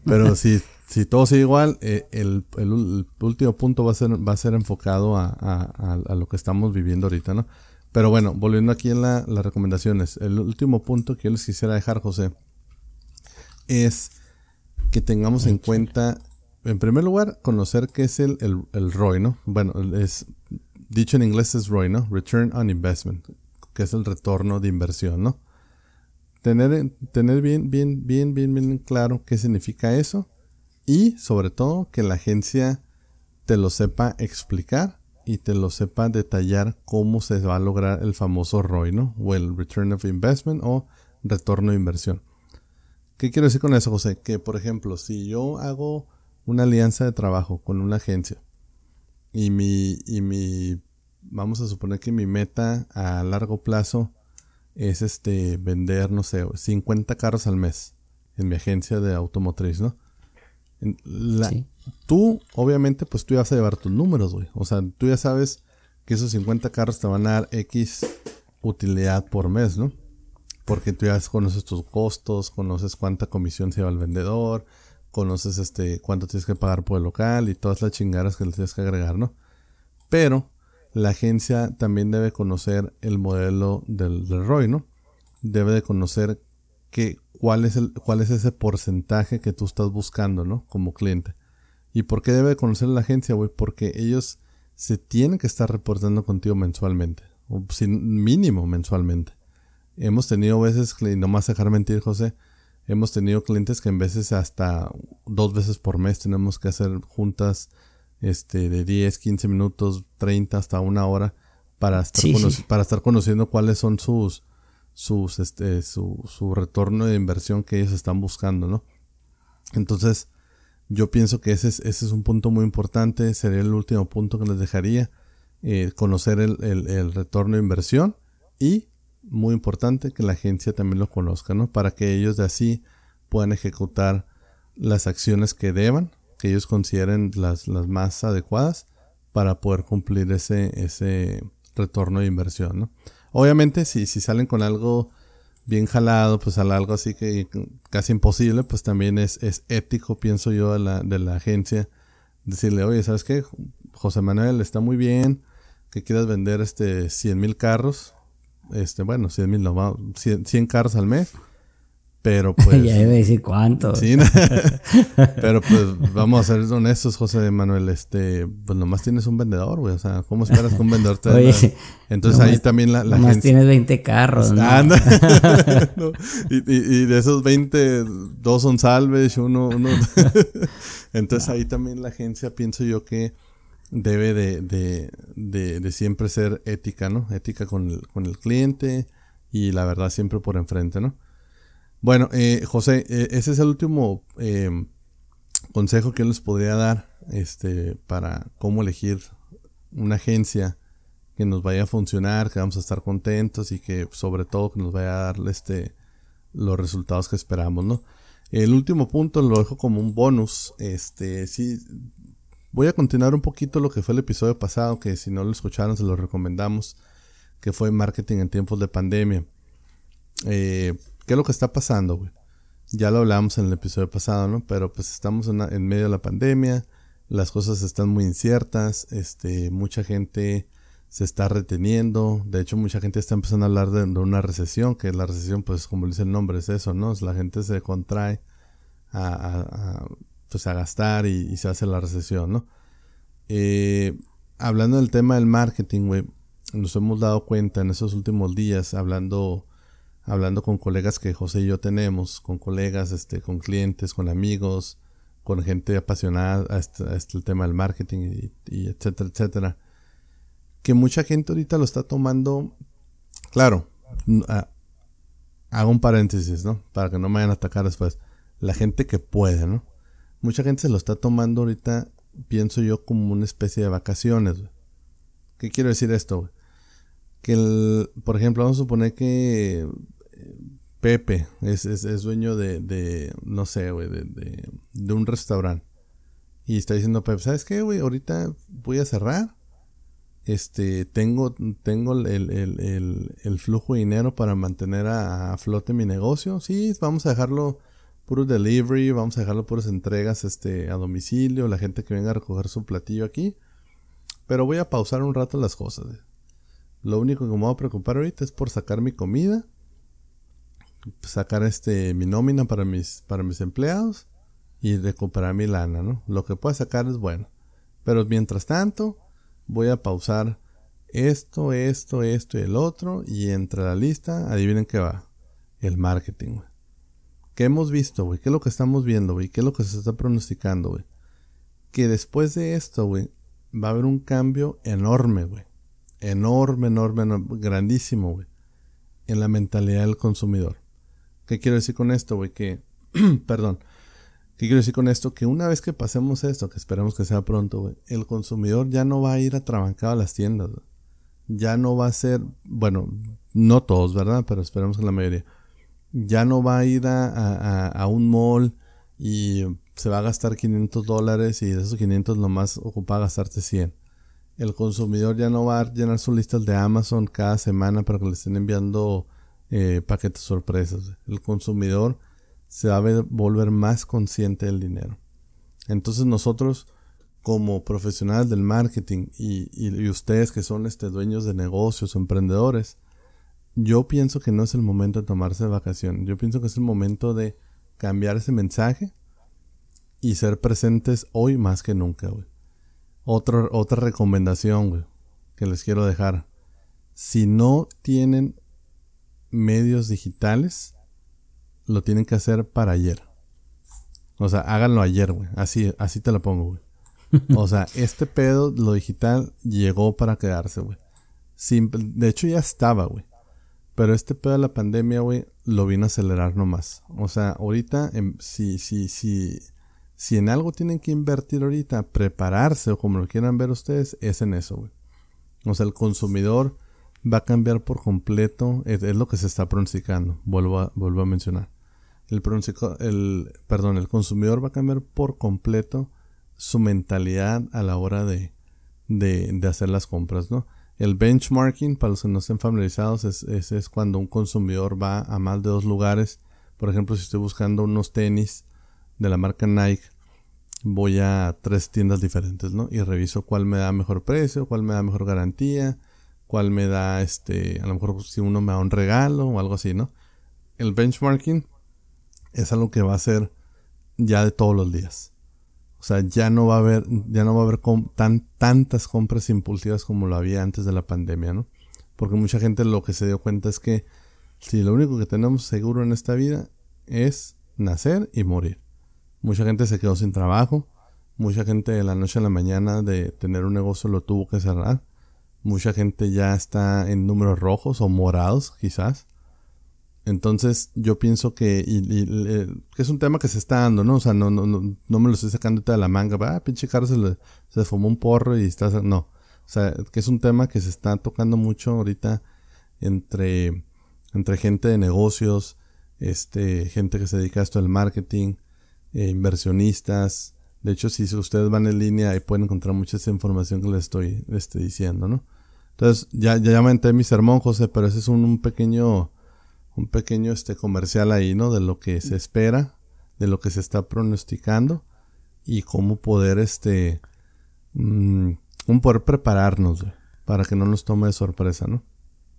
pero si si todo sigue igual, eh, el, último punto va a ser, va a ser enfocado a, lo que estamos viviendo ahorita, ¿no? Pero bueno, volviendo aquí en las recomendaciones, el último punto que yo les quisiera dejar, José, es que tengamos en cuenta, en primer lugar, conocer qué es el, el, ROI, ¿no? Bueno, es dicho en inglés es ROI, ¿no? Return on Investment, que es el retorno de inversión, ¿no? Tener, tener bien, bien, bien, bien, bien claro qué significa eso y sobre todo que la agencia te lo sepa explicar y te lo sepa detallar cómo se va a lograr el famoso ROI, ¿no? O el Return of Investment o retorno de inversión. ¿Qué quiero decir con eso, José? Que, por ejemplo, si yo hago una alianza de trabajo con una agencia y mi, y mi, vamos a suponer que mi meta a largo plazo es este, vender, no sé, 50 carros al mes en mi agencia de automotriz, ¿no? Tú, obviamente, pues tú ya vas a llevar tus números, güey. O sea, tú ya sabes que esos 50 carros te van a dar X utilidad por mes, ¿no? Porque tú ya conoces tus costos, conoces cuánta comisión se lleva el vendedor, conoces este cuánto tienes que pagar por el local y todas las chingaras que le tienes que agregar, ¿no? Pero la agencia también debe conocer el modelo del, del ROI, ¿no? Debe de conocer que cuál es, el, cuál es ese porcentaje que tú estás buscando, ¿no? Como cliente. ¿Y por qué debe conocer la agencia, güey? Porque ellos se tienen que estar reportando contigo mensualmente. O sin mínimo mensualmente. Hemos tenido veces, y no más dejar mentir, José, hemos tenido clientes que en veces hasta dos veces por mes tenemos que hacer juntas este, de 10, 15 minutos, 30 hasta una hora para para estar conociendo cuáles son sus, sus, este, su, su retorno de inversión que ellos están buscando, ¿no? Entonces, yo pienso que ese es, ese es un punto muy importante, sería el último punto que les dejaría, eh, conocer el, el, retorno de inversión y, muy importante, que la agencia también lo conozca, ¿no? Para que ellos de así puedan ejecutar las acciones que deban, ellos consideren las, las más adecuadas para poder cumplir ese, ese retorno de inversión, ¿no? Obviamente, si, si salen con algo bien jalado, pues algo así que casi imposible, pues también es, es ético, pienso yo, de la, de la agencia, decirle, oye, ¿sabes qué? José Manuel está muy bien, que quieras vender este 100 mil carros, este, bueno, 100 mil, no, 100, 100 carros al mes, pero pues. ya debe decir cuánto. Sí, pero pues vamos a ser honestos, José Manuel. Este, pues nomás tienes un vendedor, güey. O sea, ¿cómo esperas que un vendedor te Oye, Entonces ahí también la, la nomás tienes 20 carros, ¿no? y, y, de esos 20, dos son salves, uno. uno Entonces ahí también la agencia, pienso yo que debe de, de, de, de siempre ser ética, ¿no? Ética con el, con el cliente y la verdad siempre por enfrente, ¿no? Bueno, eh, José, eh, ese es el último eh, consejo que les podría dar este, para cómo elegir una agencia que nos vaya a funcionar, que vamos a estar contentos y que sobre todo que nos vaya a dar este, los resultados que esperamos, ¿no? El último punto lo dejo como un bonus. Este, sí, voy a continuar un poquito lo que fue el episodio pasado, que si no lo escucharon se lo recomendamos. que fue marketing en tiempos de pandemia. Eh, ¿Qué es lo que está pasando, güey? Ya lo hablamos en el episodio pasado, ¿no? Pero pues estamos en, medio de la pandemia, las cosas están muy inciertas, este, mucha gente se está reteniendo. De hecho, mucha gente está empezando a hablar de, una recesión, que la recesión, pues como dice el nombre, es eso, ¿no? la gente se contrae a, pues, a gastar y, se hace la recesión, ¿no? Eh, hablando del tema del marketing, güey, nos hemos dado cuenta en esos últimos días, hablando, hablando con colegas que José y yo tenemos, con colegas, este, con clientes, con amigos, con gente apasionada a este, este el tema del marketing y etcétera, etcétera que mucha gente ahorita lo está tomando. Claro, hago un paréntesis, ¿no? Para que no me vayan a atacar después. La gente que puede, ¿no? Mucha gente se lo está tomando ahorita, pienso yo, como una especie de vacaciones. ¿Qué quiero decir esto? Que, el, por ejemplo, vamos a suponer que Pepe es, es, dueño de, de, no sé, güey, de, de, de un restaurante. Y está diciendo Pepe, ¿sabes qué, güey? Ahorita voy a cerrar este, tengo, tengo el, flujo de dinero para mantener a, flote mi negocio. Sí, vamos a dejarlo puro delivery, vamos a dejarlo puras entregas este, a domicilio, la gente que venga a recoger su platillo aquí. Pero voy a pausar un rato las cosas. Lo único que me voy a preocupar ahorita es por sacar mi comida, sacar este, mi nómina para mis, para mis empleados y recuperar mi lana, ¿no? Lo que pueda sacar es bueno. Pero mientras tanto, voy a pausar esto, esto, esto y el otro. Y entre la lista, adivinen qué va. El marketing, güey. ¿Qué hemos visto, güey? ¿Qué es lo que estamos viendo, güey? ¿Qué es lo que se está pronosticando, güey? Que después de esto, güey, va a haber un cambio enorme, güey. Enorme, enorme, enorme grandísimo, güey. En la mentalidad del consumidor. ¿Qué quiero decir con esto, güey? Que, perdón, ¿Qué quiero decir con esto? Que una vez que pasemos esto, que esperemos que sea pronto, güey, el consumidor ya no va a ir atrabancado a las tiendas, Ya no va a ser, bueno, no todos, ¿verdad? Pero esperemos que la mayoría. Ya no va a ir a, un mall y se va a gastar 500 dólares y de esos 500 nomás ocupa gastarse 100. El consumidor ya no va a llenar sus listas de Amazon cada semana para que le estén enviando eh, paquetes sorpresas. El consumidor se va a volver más consciente del dinero. Entonces nosotros como profesionales del marketing y, ustedes que son este, dueños de negocios, emprendedores, yo pienso que no es el momento de tomarse vacaciones. Yo pienso que es el momento de cambiar ese mensaje y ser presentes hoy más que nunca, otra recomendación, que les quiero dejar. Si no tienen medios digitales, lo tienen que hacer para ayer. O sea, háganlo ayer, güey. Así, así te lo pongo, güey. O sea, este pedo, lo digital, llegó para quedarse, güey. De hecho, ya estaba, güey. Pero este pedo de la pandemia, güey, lo vino a acelerar nomás. O sea, ahorita, si, si, si, si en algo tienen que invertir ahorita, prepararse o como lo quieran ver ustedes, es en eso, güey. O sea, el consumidor va a cambiar por completo, es, es lo que se está pronosticando, vuelvo a, vuelvo a mencionar el, el, perdón, el consumidor va a cambiar por completo su mentalidad a la hora de, de, hacer las compras, ¿no? El benchmarking, para los que no estén familiarizados, es, es, cuando un consumidor va a más de dos lugares. Por ejemplo, si estoy buscando unos tenis de la marca Nike, voy a tres tiendas diferentes, ¿no? Y reviso cuál me da mejor precio, cuál me da mejor garantía, cuál me da, este, a lo mejor si uno me da un regalo o algo así, ¿no? El benchmarking es algo que va a ser ya de todos los días. O sea, ya no va a haber, ya no va a haber tan, tantas compras impulsivas como lo había antes de la pandemia, ¿no? Porque mucha gente lo que se dio cuenta es que si lo único que tenemos seguro en esta vida es nacer y morir. Mucha gente se quedó sin trabajo, mucha gente de la noche a la mañana de tener un negocio lo tuvo que cerrar, mucha gente ya está en números rojos o morados quizás. Entonces, yo pienso que, que es un tema que se está dando, ¿no? O sea, no, no, no, no me lo estoy sacando de la manga. Ah, pinche Carlos se, le, se fumó un porro y está. No. O sea, que es un tema que se está tocando mucho ahorita entre, entre gente de negocios, este, gente que se dedica a esto del marketing, eh, inversionistas. De hecho, si ustedes van en línea, ahí pueden encontrar mucha esa información que les estoy este, diciendo, ¿no? Entonces, ya, ya menté mi sermón, José, pero ese es un, pequeño, un pequeño este comercial ahí, ¿no? De lo que se espera, de lo que se está pronosticando y cómo poder, este, mmm, poder prepararnos para que no nos tome de sorpresa, ¿no?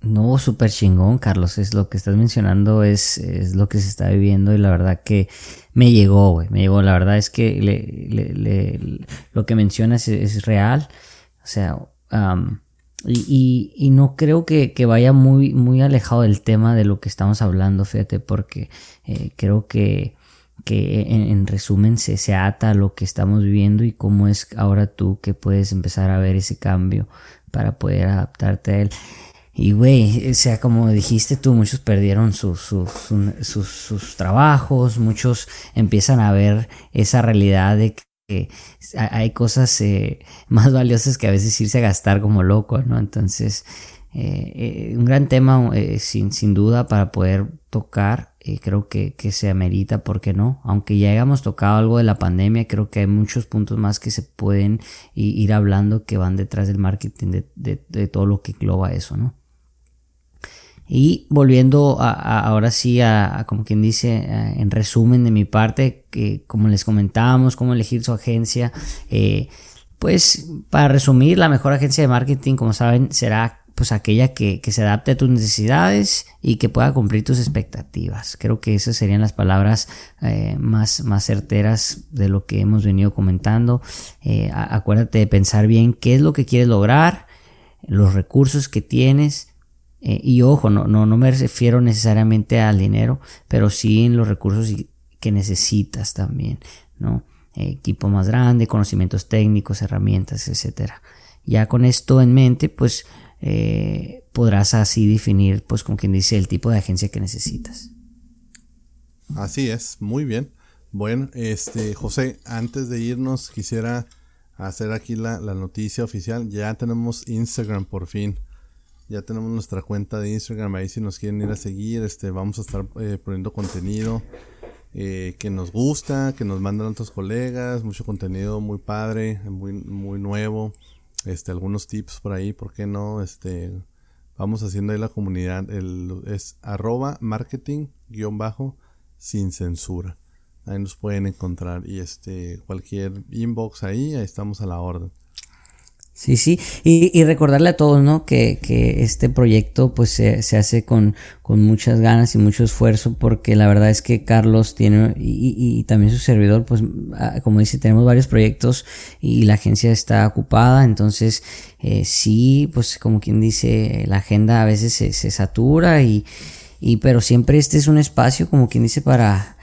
No, súper chingón, Carlos. Es lo que estás mencionando, es, es, lo que se está viviendo y la verdad que me llegó, güey. Me llegó. La verdad es que le, lo que mencionas es, real. O sea, y, y, no creo que, vaya muy, muy alejado del tema de lo que estamos hablando, fíjate, porque eh, creo que, que en, resumen se, se ata a lo que estamos viviendo y cómo es ahora tú que puedes empezar a ver ese cambio para poder adaptarte a él. Y güey, o sea, como dijiste tú, muchos perdieron sus, sus, sus, trabajos, muchos empiezan a ver esa realidad de que hay cosas eh, más valiosas que a veces irse a gastar como loco, ¿no? Entonces, eh, eh, un gran tema sin, sin duda para poder tocar, creo que, que se amerita, ¿por qué no? Aunque ya hayamos tocado algo de la pandemia, creo que hay muchos puntos más que se pueden ir hablando que van detrás del marketing, de, de, de todo lo que engloba eso, ¿no? Y volviendo a, ahora sí a, como quien dice, en resumen de mi parte, que como les comentábamos, cómo elegir su agencia, eh, pues para resumir, la mejor agencia de marketing, como saben, será pues aquella que, se adapte a tus necesidades y que pueda cumplir tus expectativas. Creo que esas serían las palabras eh, más, más certeras de lo que hemos venido comentando. Eh, acuérdate de pensar bien qué es lo que quieres lograr, los recursos que tienes, eh, y ojo, no, no, no me refiero necesariamente al dinero, pero sí en los recursos que necesitas también, ¿no? equipo más grande, conocimientos técnicos, herramientas, etcétera. Ya con esto en mente, pues eh, podrás así definir, pues como quien dice, el tipo de agencia que necesitas. Así es, muy bien. Bueno, este, José, antes de irnos, quisiera hacer aquí la, la noticia oficial. Ya tenemos Instagram por fin. Ya tenemos nuestra cuenta de Instagram, ahí si nos quieren ir a seguir, este, vamos a estar eh, poniendo contenido eh, que nos gusta, que nos mandan otros colegas, mucho contenido muy padre, muy, muy nuevo, este, algunos tips por ahí, ¿por qué no? Este, vamos haciendo ahí la comunidad, el, es arroba marketing guion bajo sin censura. Ahí nos pueden encontrar y este, cualquier inbox ahí, ahí estamos a la orden. Sí, sí, y, recordarle a todos, ¿no? Que, que este proyecto pues se, se, hace con, con muchas ganas y mucho esfuerzo porque la verdad es que Carlos tiene y, y, también su servidor pues ah, como dice tenemos varios proyectos y la agencia está ocupada. Entonces eh, sí pues como quien dice la agenda a veces se, se satura y, y pero siempre este es un espacio como quien dice para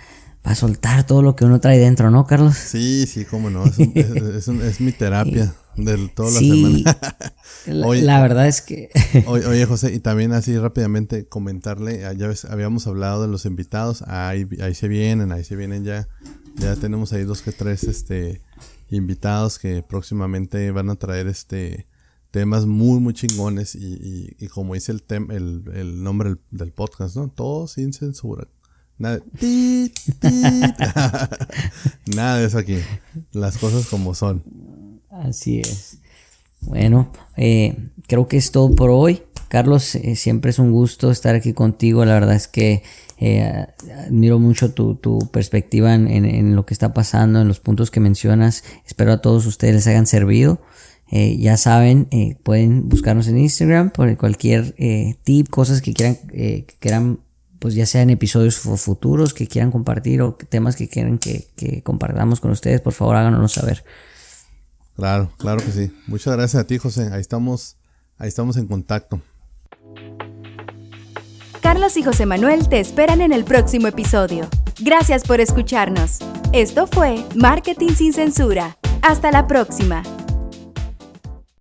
para soltar todo lo que uno trae dentro, ¿no, Carlos? Sí, sí, cómo no, es, es, es mi terapia de toda la semana. la, verdad es que. oye, José, y también así rápidamente comentarle, ah, ya ves, habíamos hablado de los invitados, ahí, ahí se vienen, ahí se vienen ya. Ya tenemos ahí dos que tres este invitados que próximamente van a traer este temas muy muy chingones y, y, como dice el, tem, el, el nombre del, podcast, ¿no? Todo sin censura. Nada, Nada de eso aquí. Las cosas como son. Así es. Bueno, eh, creo que es todo por hoy. Carlos, eh, siempre es un gusto estar aquí contigo. La verdad es que eh, admiro mucho tu, perspectiva en, lo que está pasando, en los puntos que mencionas. Espero a todos ustedes les hayan servido. ya saben, pueden buscarnos en Instagram por cualquier tip, cosas que quieran, que quieran, pues ya sean episodios futuros que quieran compartir o temas que quieran que, que compartamos con ustedes. Por favor, háganoslo saber. Claro, claro que sí. Muchas gracias a ti, José. Ahí estamos, ahí estamos en contacto. Carlos y José Manuel te esperan en el próximo episodio. Gracias por escucharnos. Esto fue Marketing sin Censura. Hasta la próxima.